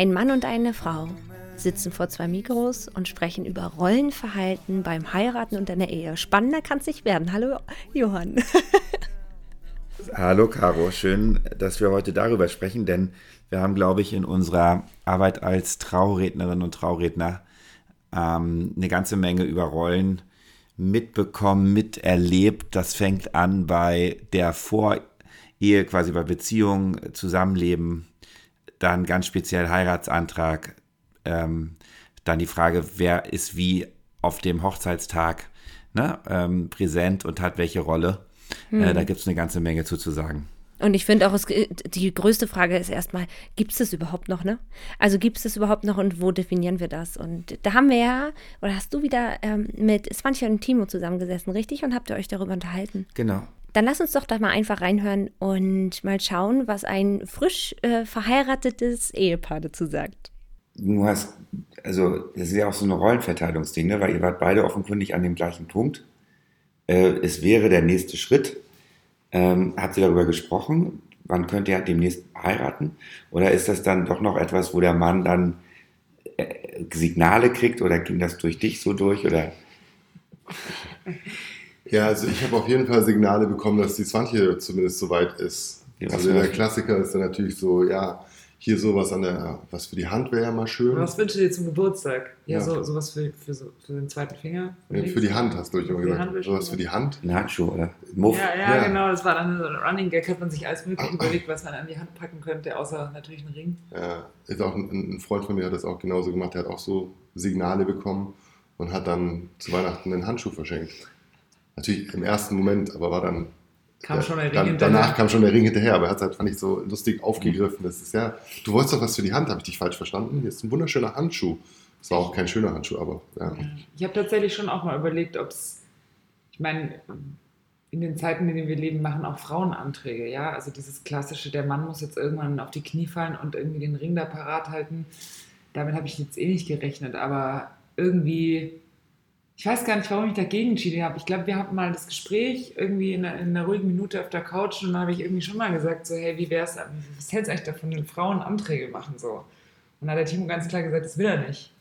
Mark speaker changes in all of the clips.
Speaker 1: Ein Mann und eine Frau sitzen vor zwei Mikros und sprechen über Rollenverhalten beim Heiraten und in der Ehe. Spannender kann es nicht werden. Hallo, Johann.
Speaker 2: Hallo, Caro. Schön, dass wir heute darüber sprechen, denn wir haben, glaube ich, in unserer Arbeit als Traurednerin und Trauredner ähm, eine ganze Menge über Rollen mitbekommen, miterlebt. Das fängt an bei der Vorehe, quasi bei Beziehungen, Zusammenleben, dann ganz speziell Heiratsantrag, ähm, dann die Frage, wer ist wie auf dem Hochzeitstag ne, ähm, präsent und hat welche Rolle. Hm. Äh, da gibt es eine ganze Menge zu, zu sagen.
Speaker 1: Und ich finde auch, es, die größte Frage ist erstmal, gibt es das überhaupt noch, ne? Also gibt es das überhaupt noch und wo definieren wir das? Und da haben wir ja, oder hast du wieder ähm, mit Svancha und Timo zusammengesessen, richtig? Und habt ihr euch darüber unterhalten?
Speaker 2: Genau.
Speaker 1: Dann lass uns doch da mal einfach reinhören und mal schauen, was ein frisch äh, verheiratetes Ehepaar dazu sagt.
Speaker 2: Du hast, also das ist ja auch so ein Rollenverteilungsding, ne? weil ihr wart beide offenkundig an dem gleichen Punkt. Äh, es wäre der nächste Schritt. Ähm, habt ihr darüber gesprochen? Wann könnt ihr demnächst heiraten? Oder ist das dann doch noch etwas, wo der Mann dann äh, Signale kriegt oder ging das durch dich so durch? Oder?
Speaker 3: Ja, also ich habe auf jeden Fall Signale bekommen, dass die Swantje zumindest soweit ist. Ja, also der Klassiker ist dann natürlich so, ja, hier sowas an der, was für die Hand wäre ja mal schön.
Speaker 4: Was wünschst du dir zum Geburtstag? Ja, ja. So, sowas für, für, so, für den zweiten Finger?
Speaker 3: Ja, für die Hand hast du immer gesagt. Sowas für die Hand.
Speaker 2: Ein Handschuh oder
Speaker 4: Muff. Ja, ja, ja, genau. Das war dann so ein Running Gag. Hat man sich alles mögliche überlegt, was man an die Hand packen könnte, außer natürlich einen Ring.
Speaker 3: Ja, ist auch ein, ein Freund von mir hat das auch genauso gemacht. Der hat auch so Signale bekommen und hat dann zu Weihnachten einen Handschuh verschenkt. Natürlich im ersten Moment, aber war dann
Speaker 4: Kam schon der Ring
Speaker 3: dann, hinterher. Danach kam schon der Ring hinterher, aber er hat es halt, fand ich, so lustig aufgegriffen. Das ist ja, du wolltest doch was für die Hand, habe ich dich falsch verstanden? Hier ist ein wunderschöner Handschuh. Das war auch kein schöner Handschuh, aber ja.
Speaker 4: Ich habe tatsächlich schon auch mal überlegt, ob es, ich meine, in den Zeiten, in denen wir leben, machen auch Frauen Anträge, ja. Also dieses klassische, der Mann muss jetzt irgendwann auf die Knie fallen und irgendwie den Ring da parat halten. Damit habe ich jetzt eh nicht gerechnet, aber irgendwie ich weiß gar nicht, warum ich dagegen entschieden habe. Ich glaube, wir hatten mal das Gespräch irgendwie in einer, in einer, ruhigen Minute auf der Couch und dann habe ich irgendwie schon mal gesagt, so, hey, wie wär's, was hältst du eigentlich davon, wenn Frauen Anträge machen, so. Und dann hat der Timo ganz klar gesagt, das will er nicht.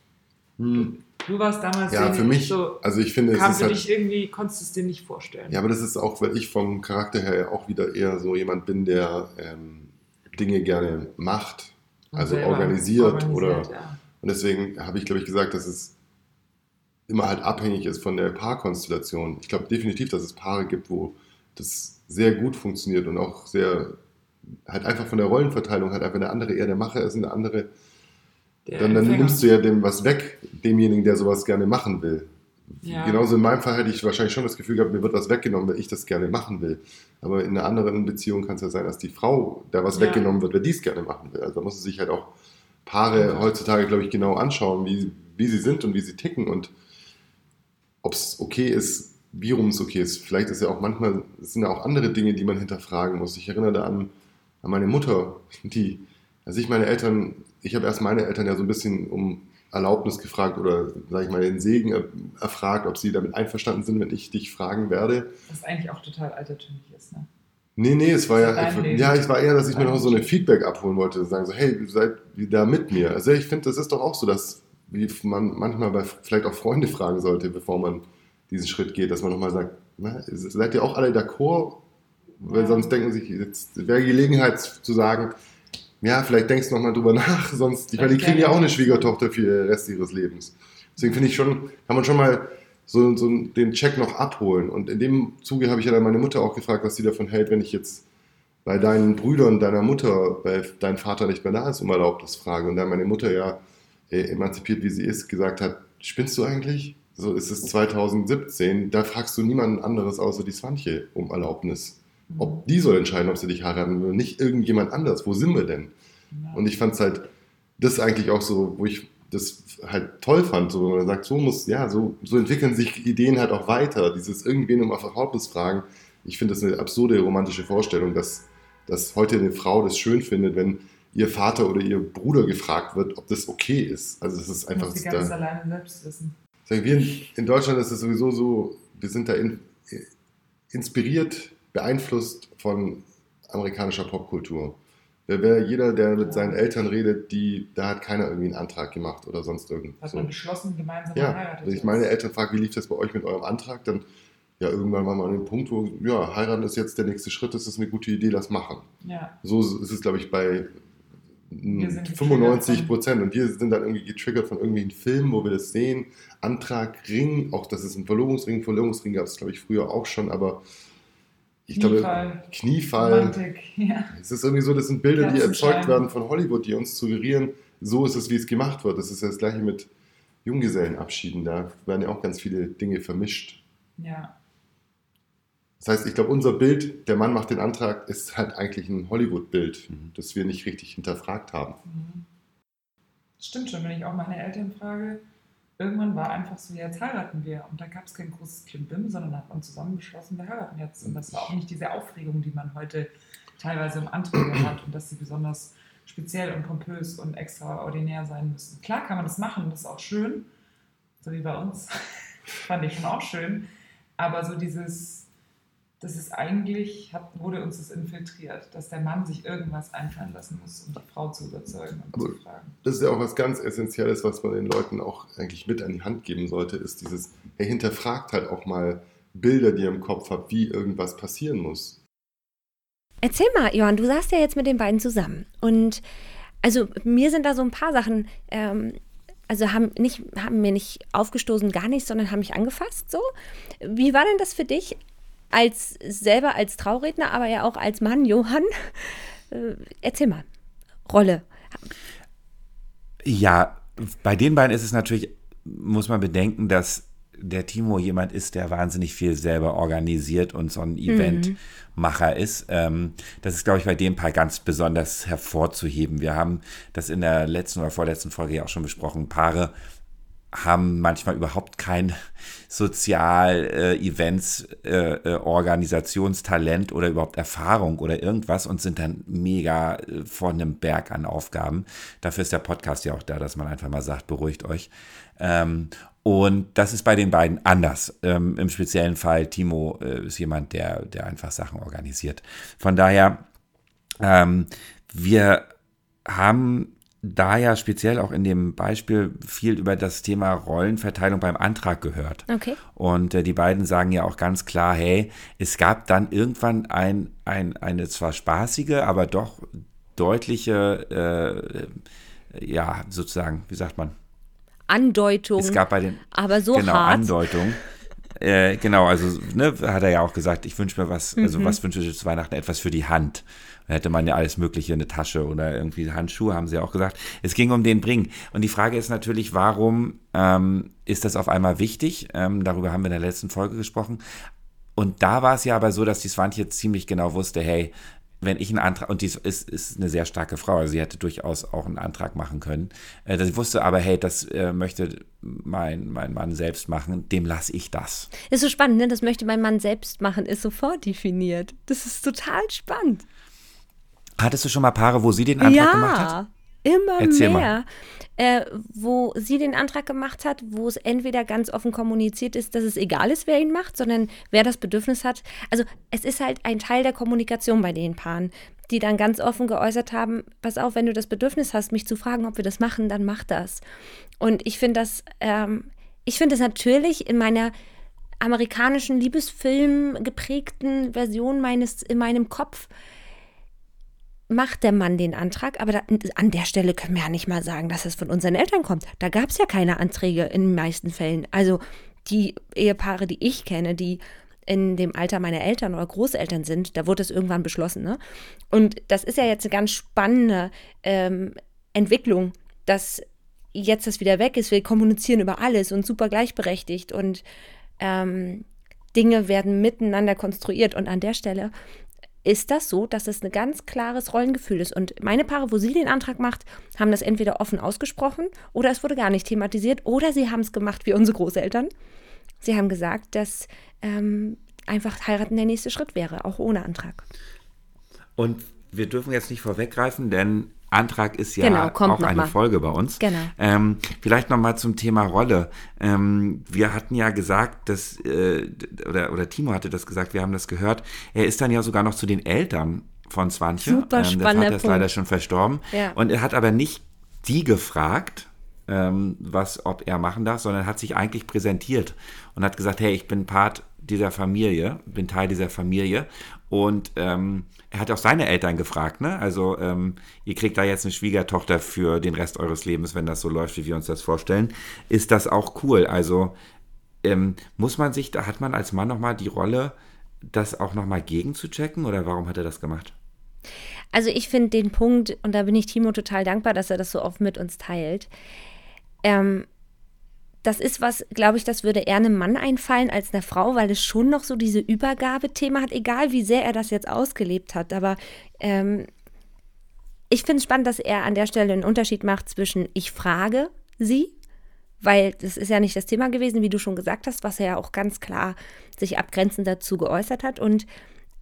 Speaker 4: Hm. Du, du, warst damals
Speaker 3: ja, für mich, so, also ich finde,
Speaker 4: kam es für halt, dich irgendwie, konntest du es dir nicht vorstellen.
Speaker 3: Ja, aber das ist auch, weil ich vom Charakter her auch wieder eher so jemand bin, der ähm, Dinge gerne macht, also organisiert, organisiert, oder, ja. und deswegen habe ich, glaube ich, gesagt, dass es immer halt abhängig ist von der Paarkonstellation. Ich glaube definitiv, dass es Paare gibt, wo das sehr gut funktioniert und auch sehr, halt einfach von der Rollenverteilung halt einfach der andere eher der Macher ist und der andere, der dann, dann nimmst du ja dem was weg, demjenigen, der sowas gerne machen will. Ja. Genauso in meinem Fall hätte ich wahrscheinlich schon das Gefühl gehabt, mir wird was weggenommen, weil ich das gerne machen will. Aber in einer anderen Beziehung kann es ja sein, dass die Frau, der was ja. weggenommen wird, weil die es gerne machen will. Also da muss sich halt auch Paare heutzutage, glaube ich, genau anschauen, wie, wie sie sind und wie sie ticken und ob es okay ist, wie rum es okay ist. Vielleicht ist ja auch manchmal, sind ja auch andere Dinge, die man hinterfragen muss. Ich erinnere da an, an meine Mutter, die, als ich meine Eltern, ich habe erst meine Eltern ja so ein bisschen um Erlaubnis gefragt oder, sage ich mal, den Segen erfragt, ob sie damit einverstanden sind, wenn ich dich fragen werde.
Speaker 4: Was eigentlich auch total altertümlich ist, ne?
Speaker 3: Nee, nee, es war ja, ja, es war eher, dass ich mir noch so eine Feedback abholen wollte, sagen so, hey, seid da mit mir. Also ich finde, das ist doch auch so, dass wie man manchmal bei, vielleicht auch Freunde fragen sollte, bevor man diesen Schritt geht, dass man nochmal sagt, na, seid ihr auch alle d'accord? Weil sonst denken sich, jetzt wäre Gelegenheit zu sagen, ja, vielleicht denkst du nochmal drüber nach, sonst, ich meine, die kriegen ja auch eine Schwiegertochter für den Rest ihres Lebens. Deswegen finde ich schon, kann man schon mal so, so den Check noch abholen. Und in dem Zuge habe ich ja dann meine Mutter auch gefragt, was sie davon hält, wenn ich jetzt bei deinen Brüdern, deiner Mutter, bei deinem Vater nicht mehr da ist, um Erlaubnis frage. Und dann meine Mutter ja äh, emanzipiert wie sie ist, gesagt hat, spinnst du eigentlich? So ist es 2017, da fragst du niemanden anderes außer die Swantje um Erlaubnis. Ob die soll entscheiden, ob sie dich heiraten will, nicht irgendjemand anders. Wo sind wir denn? Ja. Und ich fand es halt, das ist eigentlich auch so, wo ich das halt toll fand, so, wenn man sagt, so muss, ja, so, so entwickeln sich Ideen halt auch weiter. Dieses irgendwen um Verhaltnis fragen. Ich finde das eine absurde romantische Vorstellung, dass, dass heute eine Frau das schön findet, wenn ihr Vater oder ihr Bruder gefragt wird, ob das okay ist. Also es ist einfach. Muss
Speaker 4: sie ganz da, alleine selbst wissen.
Speaker 3: Sagen wir in Deutschland ist es sowieso so, wir sind da in, inspiriert, beeinflusst von amerikanischer Popkultur. Wer, jeder, der mit seinen Eltern redet, die, da hat keiner irgendwie einen Antrag gemacht oder sonst irgendwas.
Speaker 4: Hat man beschlossen, gemeinsam
Speaker 3: ja, heiratet. Wenn ich meine Eltern frage, wie lief das bei euch mit eurem Antrag, dann ja, irgendwann war man an dem Punkt, wo, ja, heiraten ist jetzt der nächste Schritt, das ist eine gute Idee, lass machen.
Speaker 4: Ja.
Speaker 3: So ist es, glaube ich, bei 95 Prozent. Und wir sind dann irgendwie getriggert von irgendwelchen Filmen, wo wir das sehen. Antrag, Ring, auch das ist ein Verlobungsring. Verlobungsring gab es, glaube ich, früher auch schon, aber ich Kniefall, glaube, Kniefall. Romantik, ja. Es ist irgendwie so, das sind Bilder, die erzeugt werden von Hollywood, die uns suggerieren, so ist es, wie es gemacht wird. Das ist das gleiche mit Junggesellenabschieden. Da werden ja auch ganz viele Dinge vermischt.
Speaker 4: Ja.
Speaker 3: Das heißt, ich glaube, unser Bild, der Mann macht den Antrag, ist halt eigentlich ein Hollywood-Bild, mhm. das wir nicht richtig hinterfragt haben. Mhm.
Speaker 4: Stimmt schon, wenn ich auch meine Eltern frage, irgendwann war einfach so, jetzt heiraten wir. Und da gab es kein großes Klimbim, sondern hat man zusammen beschlossen, wir heiraten jetzt. Und das war auch nicht diese Aufregung, die man heute teilweise im Anträge hat und dass sie besonders speziell und pompös und extraordinär sein müssen. Klar kann man das machen, das ist auch schön, so wie bei uns. Fand ich schon auch schön. Aber so dieses das ist eigentlich, hat, wurde uns das infiltriert, dass der Mann sich irgendwas einfallen lassen muss, um die Frau zu überzeugen und Aber zu fragen.
Speaker 3: Das ist ja auch was ganz Essentielles, was man den Leuten auch eigentlich mit an die Hand geben sollte, ist dieses, er hinterfragt halt auch mal Bilder, die ihr im Kopf habt, wie irgendwas passieren muss.
Speaker 1: Erzähl mal, Johann, du saßt ja jetzt mit den beiden zusammen und also mir sind da so ein paar Sachen, ähm, also haben, nicht, haben mir nicht aufgestoßen, gar nicht, sondern haben mich angefasst so. Wie war denn das für dich, als selber als Trauredner, aber ja auch als Mann, Johann. Äh, erzähl mal. Rolle.
Speaker 2: Ja, bei den beiden ist es natürlich, muss man bedenken, dass der Timo jemand ist, der wahnsinnig viel selber organisiert und so ein mhm. Eventmacher mhm. ist. Ähm, das ist, glaube ich, bei dem Paar ganz besonders hervorzuheben. Wir haben das in der letzten oder vorletzten Folge ja auch schon besprochen. Paare haben manchmal überhaupt kein Sozial-Events, äh, äh, Organisationstalent oder überhaupt Erfahrung oder irgendwas und sind dann mega äh, vor einem Berg an Aufgaben. Dafür ist der Podcast ja auch da, dass man einfach mal sagt, beruhigt euch. Ähm, und das ist bei den beiden anders. Ähm, Im speziellen Fall, Timo äh, ist jemand, der, der einfach Sachen organisiert. Von daher, ähm, wir haben da ja speziell auch in dem Beispiel viel über das Thema Rollenverteilung beim Antrag gehört.
Speaker 1: Okay.
Speaker 2: Und äh, die beiden sagen ja auch ganz klar, hey, es gab dann irgendwann ein, ein, eine zwar spaßige, aber doch deutliche, äh, ja, sozusagen, wie sagt man?
Speaker 1: Andeutung.
Speaker 2: Es gab bei den.
Speaker 1: Aber so
Speaker 2: genau,
Speaker 1: hart.
Speaker 2: Andeutung. Äh, genau, also ne, hat er ja auch gesagt, ich wünsche mir was, also mhm. was wünsche ich zu Weihnachten? Etwas für die Hand. Da hätte man ja alles Mögliche, eine Tasche oder irgendwie Handschuhe, haben sie auch gesagt. Es ging um den Bring. Und die Frage ist natürlich, warum ähm, ist das auf einmal wichtig? Ähm, darüber haben wir in der letzten Folge gesprochen. Und da war es ja aber so, dass die Swantje ziemlich genau wusste, hey, wenn ich einen Antrag, und die ist, ist eine sehr starke Frau, also sie hätte durchaus auch einen Antrag machen können. Äh, sie wusste aber, hey, das äh, möchte mein, mein Mann selbst machen, dem lasse ich das.
Speaker 1: Ist so spannend, ne? Das möchte mein Mann selbst machen, ist sofort definiert. Das ist total spannend.
Speaker 2: Hattest du schon mal Paare, wo sie den Antrag
Speaker 1: ja,
Speaker 2: gemacht hat?
Speaker 1: Immer Erzähl mehr. Äh, wo sie den Antrag gemacht hat, wo es entweder ganz offen kommuniziert ist, dass es egal ist, wer ihn macht, sondern wer das Bedürfnis hat. Also es ist halt ein Teil der Kommunikation bei den Paaren, die dann ganz offen geäußert haben, pass auf, wenn du das Bedürfnis hast, mich zu fragen, ob wir das machen, dann mach das. Und ich finde das, ähm, ich das natürlich in meiner amerikanischen Liebesfilm geprägten Version meines, in meinem Kopf macht der Mann den Antrag, aber da, an der Stelle können wir ja nicht mal sagen, dass es von unseren Eltern kommt. Da gab es ja keine Anträge in den meisten Fällen. Also die Ehepaare, die ich kenne, die in dem Alter meiner Eltern oder Großeltern sind, da wurde es irgendwann beschlossen. Ne? Und das ist ja jetzt eine ganz spannende ähm, Entwicklung, dass jetzt das wieder weg ist. Wir kommunizieren über alles und super gleichberechtigt und ähm, Dinge werden miteinander konstruiert. Und an der Stelle ist das so, dass es ein ganz klares Rollengefühl ist. Und meine Paare, wo sie den Antrag macht, haben das entweder offen ausgesprochen oder es wurde gar nicht thematisiert oder sie haben es gemacht wie unsere Großeltern. Sie haben gesagt, dass ähm, einfach heiraten der nächste Schritt wäre, auch ohne Antrag.
Speaker 2: Und wir dürfen jetzt nicht vorweggreifen, denn Antrag ist ja genau, auch eine mal. Folge bei uns.
Speaker 1: Genau.
Speaker 2: Ähm, vielleicht nochmal zum Thema Rolle. Ähm, wir hatten ja gesagt, dass, äh, oder, oder Timo hatte das gesagt, wir haben das gehört. Er ist dann ja sogar noch zu den Eltern von Swantje.
Speaker 1: Super ähm, Der Vater
Speaker 2: ist leider schon verstorben.
Speaker 1: Ja.
Speaker 2: Und er hat aber nicht die gefragt, ähm, was, ob er machen darf, sondern hat sich eigentlich präsentiert und hat gesagt, hey, ich bin Part dieser Familie, bin Teil dieser Familie und ähm, er hat auch seine Eltern gefragt, ne? Also ähm, ihr kriegt da jetzt eine Schwiegertochter für den Rest eures Lebens, wenn das so läuft, wie wir uns das vorstellen. Ist das auch cool? Also ähm, muss man sich, da hat man als Mann nochmal die Rolle, das auch nochmal gegenzuchecken oder warum hat er das gemacht?
Speaker 1: Also ich finde den Punkt, und da bin ich Timo total dankbar, dass er das so oft mit uns teilt. Ähm, das ist was, glaube ich, das würde eher einem Mann einfallen als einer Frau, weil es schon noch so diese Übergabethema hat, egal wie sehr er das jetzt ausgelebt hat. Aber ähm, ich finde es spannend, dass er an der Stelle einen Unterschied macht zwischen ich frage sie, weil das ist ja nicht das Thema gewesen, wie du schon gesagt hast, was er ja auch ganz klar sich abgrenzend dazu geäußert hat. Und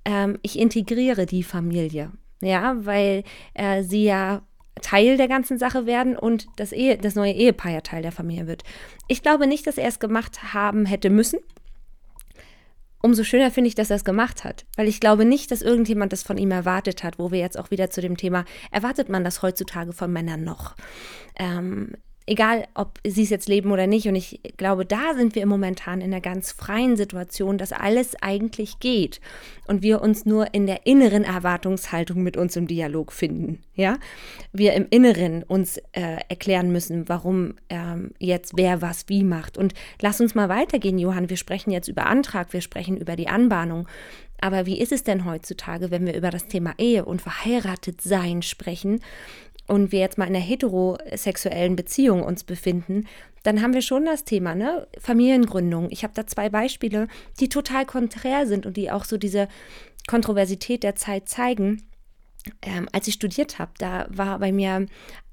Speaker 1: ähm, ich integriere die Familie. Ja, weil äh, sie ja Teil der ganzen Sache werden und das, Ehe, das neue Ehepaar ja Teil der Familie wird. Ich glaube nicht, dass er es gemacht haben hätte müssen. Umso schöner finde ich, dass er es gemacht hat, weil ich glaube nicht, dass irgendjemand das von ihm erwartet hat, wo wir jetzt auch wieder zu dem Thema, erwartet man das heutzutage von Männern noch? Ähm, egal ob sie es jetzt leben oder nicht. Und ich glaube, da sind wir momentan in einer ganz freien Situation, dass alles eigentlich geht und wir uns nur in der inneren Erwartungshaltung mit uns im Dialog finden. Ja, wir im Inneren uns äh, erklären müssen, warum ähm, jetzt wer was wie macht. Und lass uns mal weitergehen, Johann. Wir sprechen jetzt über Antrag, wir sprechen über die Anbahnung. Aber wie ist es denn heutzutage, wenn wir über das Thema Ehe und verheiratet sein sprechen? Und wir jetzt mal in einer heterosexuellen Beziehung uns befinden, dann haben wir schon das Thema, ne? Familiengründung. Ich habe da zwei Beispiele, die total konträr sind und die auch so diese Kontroversität der Zeit zeigen. Ähm, als ich studiert habe, da war bei mir,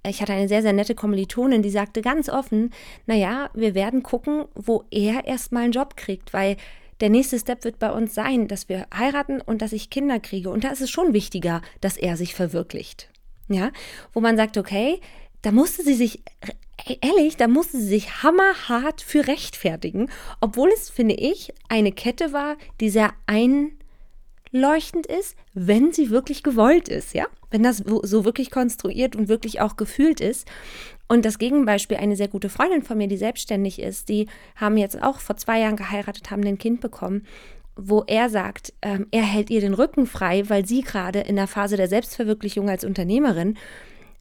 Speaker 1: ich hatte eine sehr, sehr nette Kommilitonin, die sagte ganz offen, naja, wir werden gucken, wo er erstmal einen Job kriegt, weil der nächste Step wird bei uns sein, dass wir heiraten und dass ich Kinder kriege. Und da ist es schon wichtiger, dass er sich verwirklicht ja, wo man sagt, okay, da musste sie sich, ehrlich, da musste sie sich hammerhart für rechtfertigen, obwohl es, finde ich, eine Kette war, die sehr einleuchtend ist, wenn sie wirklich gewollt ist, ja, wenn das so wirklich konstruiert und wirklich auch gefühlt ist. Und das Gegenbeispiel, eine sehr gute Freundin von mir, die selbstständig ist, die haben jetzt auch vor zwei Jahren geheiratet, haben ein Kind bekommen wo er sagt, ähm, er hält ihr den Rücken frei, weil sie gerade in der Phase der Selbstverwirklichung als Unternehmerin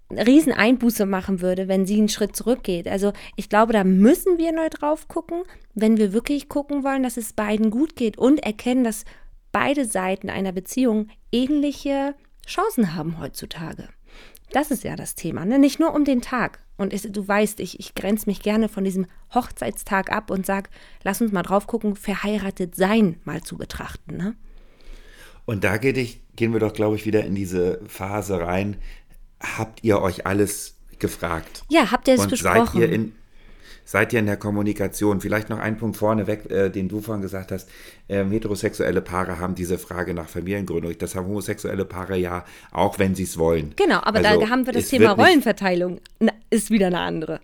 Speaker 1: eine Rieseneinbuße machen würde, wenn sie einen Schritt zurückgeht. Also ich glaube, da müssen wir neu drauf gucken, wenn wir wirklich gucken wollen, dass es beiden gut geht und erkennen, dass beide Seiten einer Beziehung ähnliche Chancen haben heutzutage. Das ist ja das Thema, ne? nicht nur um den Tag. Und es, du weißt, ich, ich grenze mich gerne von diesem Hochzeitstag ab und sage, lass uns mal drauf gucken, verheiratet sein mal zu betrachten. Ne?
Speaker 2: Und da geht ich, gehen wir doch, glaube ich, wieder in diese Phase rein. Habt ihr euch alles gefragt?
Speaker 1: Ja, habt ihr es besprochen?
Speaker 2: Seid ihr in, seid ihr in der Kommunikation? Vielleicht noch ein Punkt vorneweg, äh, den du vorhin gesagt hast. Äh, heterosexuelle Paare haben diese Frage nach Familiengründung. Das haben homosexuelle Paare ja, auch wenn sie es wollen.
Speaker 1: Genau, aber also, da haben wir das Thema Rollenverteilung. Na, ist wieder eine andere.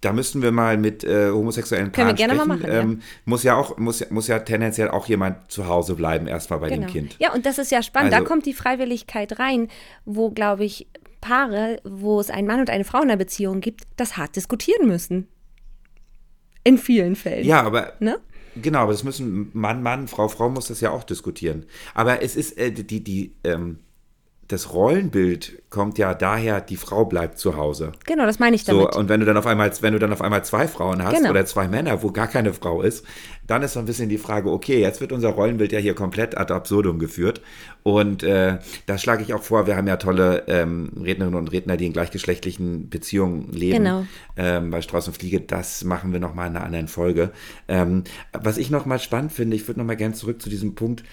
Speaker 2: Da müssten wir mal mit äh, homosexuellen
Speaker 1: Paaren Können wir gerne sprechen. Mal machen,
Speaker 2: ähm, ja. Muss ja auch, muss, muss ja tendenziell auch jemand zu Hause bleiben, erstmal bei genau. dem Kind.
Speaker 1: Ja, und das ist ja spannend. Also, da kommt die Freiwilligkeit rein, wo, glaube ich, Paare, wo es einen Mann und eine Frau in einer Beziehung gibt, das hart diskutieren müssen. In vielen Fällen.
Speaker 2: Ja, aber. Ne? Genau, aber das müssen Mann, Mann, Frau, Frau muss das ja auch diskutieren. Aber es ist äh, die, die, ähm, das Rollenbild kommt ja daher, die Frau bleibt zu Hause.
Speaker 1: Genau, das meine ich damit.
Speaker 2: So, und wenn du dann auf einmal, wenn du dann auf einmal zwei Frauen hast genau. oder zwei Männer, wo gar keine Frau ist, dann ist so ein bisschen die Frage, okay, jetzt wird unser Rollenbild ja hier komplett ad absurdum geführt. Und äh, da schlage ich auch vor, wir haben ja tolle ähm, Rednerinnen und Redner, die in gleichgeschlechtlichen Beziehungen leben.
Speaker 1: Genau.
Speaker 2: Ähm, bei Strauß und Fliege, das machen wir nochmal in einer anderen Folge. Ähm, was ich nochmal spannend finde, ich würde nochmal gerne zurück zu diesem Punkt,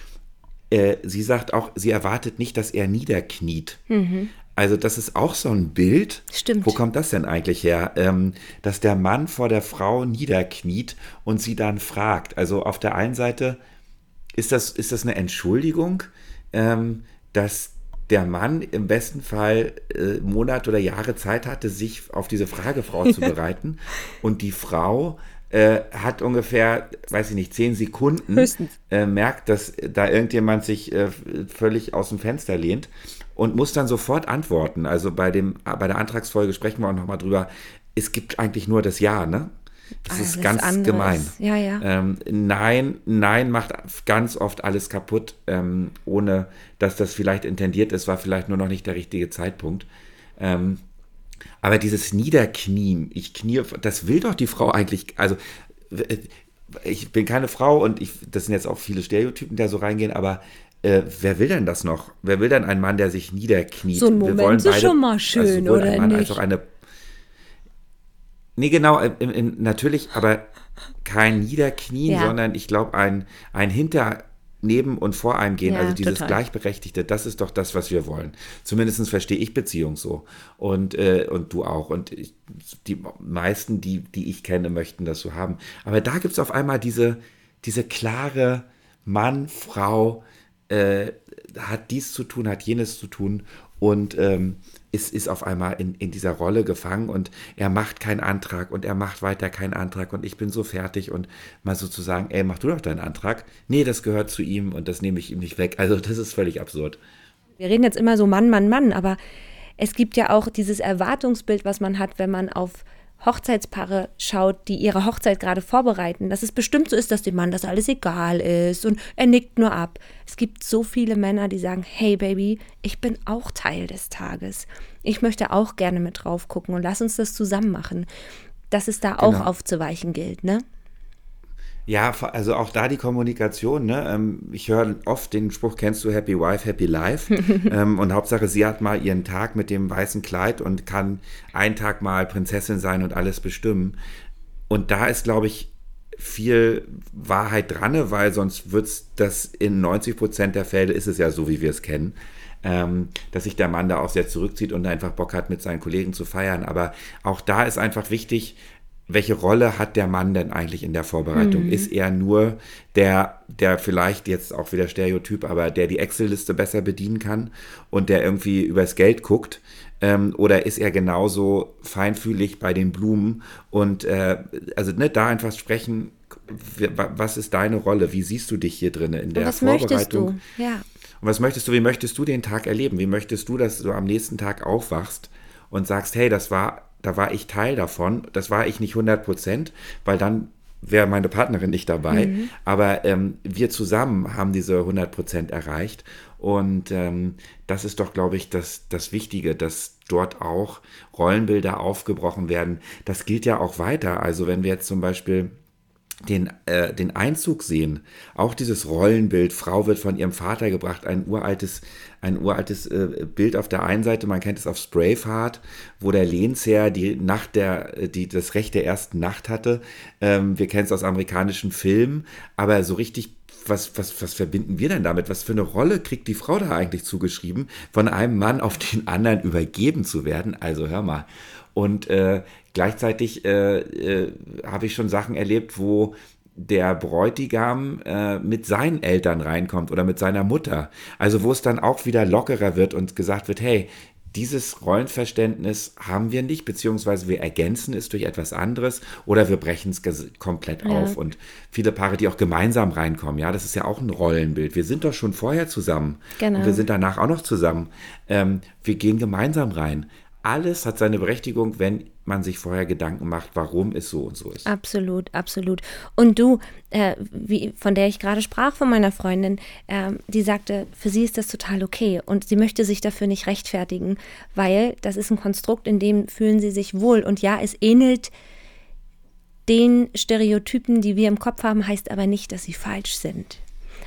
Speaker 2: äh, sie sagt auch, sie erwartet nicht, dass er niederkniet. Mhm. Also das ist auch so ein Bild.
Speaker 1: Stimmt.
Speaker 2: Wo kommt das denn eigentlich her? Ähm, dass der Mann vor der Frau niederkniet und sie dann fragt. Also auf der einen Seite ist das, ist das eine Entschuldigung, ähm, dass der Mann im besten Fall äh, Monate oder Jahre Zeit hatte, sich auf diese Fragefrau zu bereiten. und die Frau äh, hat ungefähr, weiß ich nicht, zehn Sekunden, äh, merkt, dass da irgendjemand sich äh, völlig aus dem Fenster lehnt und muss dann sofort antworten. Also bei, dem, bei der Antragsfolge sprechen wir auch nochmal drüber. Es gibt eigentlich nur das Ja, ne? Das alles ist ganz anderes. gemein.
Speaker 1: Ja, ja.
Speaker 2: Ähm, nein, nein macht ganz oft alles kaputt, ähm, ohne dass das vielleicht intendiert ist, war vielleicht nur noch nicht der richtige Zeitpunkt. Ähm, aber dieses Niederknien, ich knie, das will doch die Frau eigentlich, also ich bin keine Frau und ich, das sind jetzt auch viele Stereotypen, die da so reingehen, aber äh, wer will denn das noch? Wer will denn einen Mann, der sich niederkniet?
Speaker 1: So ein Moment ist schon mal schön, also oder
Speaker 2: Mann
Speaker 1: nicht?
Speaker 2: Als auch eine Nee, genau, im, im, natürlich, aber kein Niederknien, ja. sondern ich glaube, ein, ein Hinter, neben und vor einem gehen, ja, also dieses total. Gleichberechtigte, das ist doch das, was wir wollen. Zumindest verstehe ich Beziehung so. Und, äh, und du auch. Und ich, die meisten, die, die ich kenne, möchten das so haben. Aber da gibt es auf einmal diese, diese klare Mann, Frau, äh, hat dies zu tun, hat jenes zu tun. Und ähm, ist, ist auf einmal in, in dieser Rolle gefangen und er macht keinen Antrag und er macht weiter keinen Antrag und ich bin so fertig und mal sozusagen, ey, mach du doch deinen Antrag. Nee, das gehört zu ihm und das nehme ich ihm nicht weg. Also das ist völlig absurd.
Speaker 1: Wir reden jetzt immer so Mann, Mann, Mann, aber es gibt ja auch dieses Erwartungsbild, was man hat, wenn man auf Hochzeitspaare schaut, die ihre Hochzeit gerade vorbereiten, dass es bestimmt so ist, dass dem Mann das alles egal ist und er nickt nur ab. Es gibt so viele Männer, die sagen, hey Baby, ich bin auch Teil des Tages. Ich möchte auch gerne mit drauf gucken und lass uns das zusammen machen. Dass es da genau. auch aufzuweichen gilt, ne?
Speaker 2: Ja, also auch da die Kommunikation. Ne? Ähm, ich höre oft den Spruch, kennst du Happy Wife, Happy Life? Ähm, und Hauptsache, sie hat mal ihren Tag mit dem weißen Kleid und kann einen Tag mal Prinzessin sein und alles bestimmen. Und da ist, glaube ich, viel Wahrheit dran, weil sonst wird es das in 90 Prozent der Fälle ist es ja so, wie wir es kennen. Ähm, dass sich der Mann da auch sehr zurückzieht und einfach Bock hat, mit seinen Kollegen zu feiern. Aber auch da ist einfach wichtig, welche Rolle hat der Mann denn eigentlich in der Vorbereitung? Mhm. Ist er nur der, der vielleicht jetzt auch wieder Stereotyp, aber der die Excel-Liste besser bedienen kann und der irgendwie übers Geld guckt? Ähm, oder ist er genauso feinfühlig bei den Blumen? Und äh, also ne, da einfach sprechen, was ist deine Rolle? Wie siehst du dich hier drin in der
Speaker 1: was
Speaker 2: Vorbereitung?
Speaker 1: Möchtest du? Ja.
Speaker 2: Und was möchtest du, wie möchtest du den Tag erleben? Wie möchtest du, dass du am nächsten Tag aufwachst und sagst, hey, das war da war ich Teil davon. Das war ich nicht 100 Prozent, weil dann wäre meine Partnerin nicht dabei. Mhm. Aber ähm, wir zusammen haben diese 100 Prozent erreicht. Und ähm, das ist doch, glaube ich, das, das Wichtige, dass dort auch Rollenbilder aufgebrochen werden. Das gilt ja auch weiter. Also wenn wir jetzt zum Beispiel den, äh, den Einzug sehen, auch dieses Rollenbild, Frau wird von ihrem Vater gebracht, ein uraltes, ein uraltes äh, Bild auf der einen Seite, man kennt es auf Sprayfahrt, wo der Lehnsherr die Nacht der, äh, die das Recht der ersten Nacht hatte. Ähm, wir kennen es aus amerikanischen Filmen, aber so richtig was, was, was verbinden wir denn damit? Was für eine Rolle kriegt die Frau da eigentlich zugeschrieben, von einem Mann auf den anderen übergeben zu werden? Also hör mal. Und äh, gleichzeitig äh, äh, habe ich schon Sachen erlebt, wo der Bräutigam äh, mit seinen Eltern reinkommt oder mit seiner Mutter. Also wo es dann auch wieder lockerer wird und gesagt wird, hey, dieses Rollenverständnis haben wir nicht, beziehungsweise wir ergänzen es durch etwas anderes oder wir brechen es komplett ja. auf. Und viele Paare, die auch gemeinsam reinkommen, ja, das ist ja auch ein Rollenbild. Wir sind doch schon vorher zusammen genau. und wir sind danach auch noch zusammen. Ähm, wir gehen gemeinsam rein alles hat seine Berechtigung, wenn man sich vorher Gedanken macht, warum es so und so ist.
Speaker 1: Absolut, absolut. Und du, äh, wie, von der ich gerade sprach, von meiner Freundin, äh, die sagte, für sie ist das total okay und sie möchte sich dafür nicht rechtfertigen, weil das ist ein Konstrukt, in dem fühlen sie sich wohl. Und ja, es ähnelt den Stereotypen, die wir im Kopf haben, heißt aber nicht, dass sie falsch sind.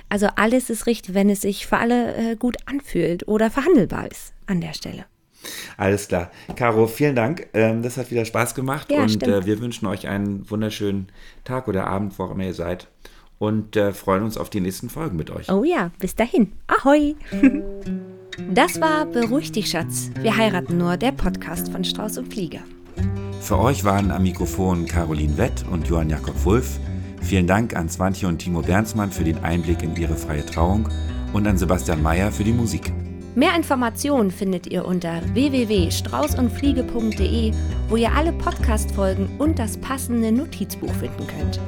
Speaker 1: Also alles ist richtig, wenn es sich für alle äh, gut anfühlt oder verhandelbar ist an der Stelle.
Speaker 2: Alles klar. Caro, vielen Dank. Ähm, das hat wieder Spaß gemacht ja, und äh, wir wünschen euch einen wunderschönen Tag oder Abend, wo auch immer ihr seid. und äh, freuen uns auf die nächsten Folgen mit euch.
Speaker 1: Oh ja, bis dahin. Ahoi! Das war Beruhig dich, Schatz. Wir heiraten nur, der Podcast von Strauß und Fliege.
Speaker 2: Für euch waren am Mikrofon Caroline Wett und Johann Jakob Wulff. Vielen Dank an Swantje und Timo Bernsmann für den Einblick in ihre freie Trauung und an Sebastian Mayer für die Musik.
Speaker 1: Mehr Informationen findet ihr unter www.straußundfliege.de, wo ihr alle Podcast-Folgen und das passende Notizbuch finden könnt.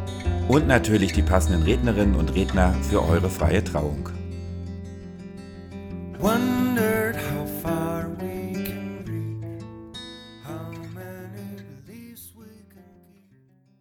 Speaker 2: Und natürlich die passenden Rednerinnen und Redner für eure freie Trauung. One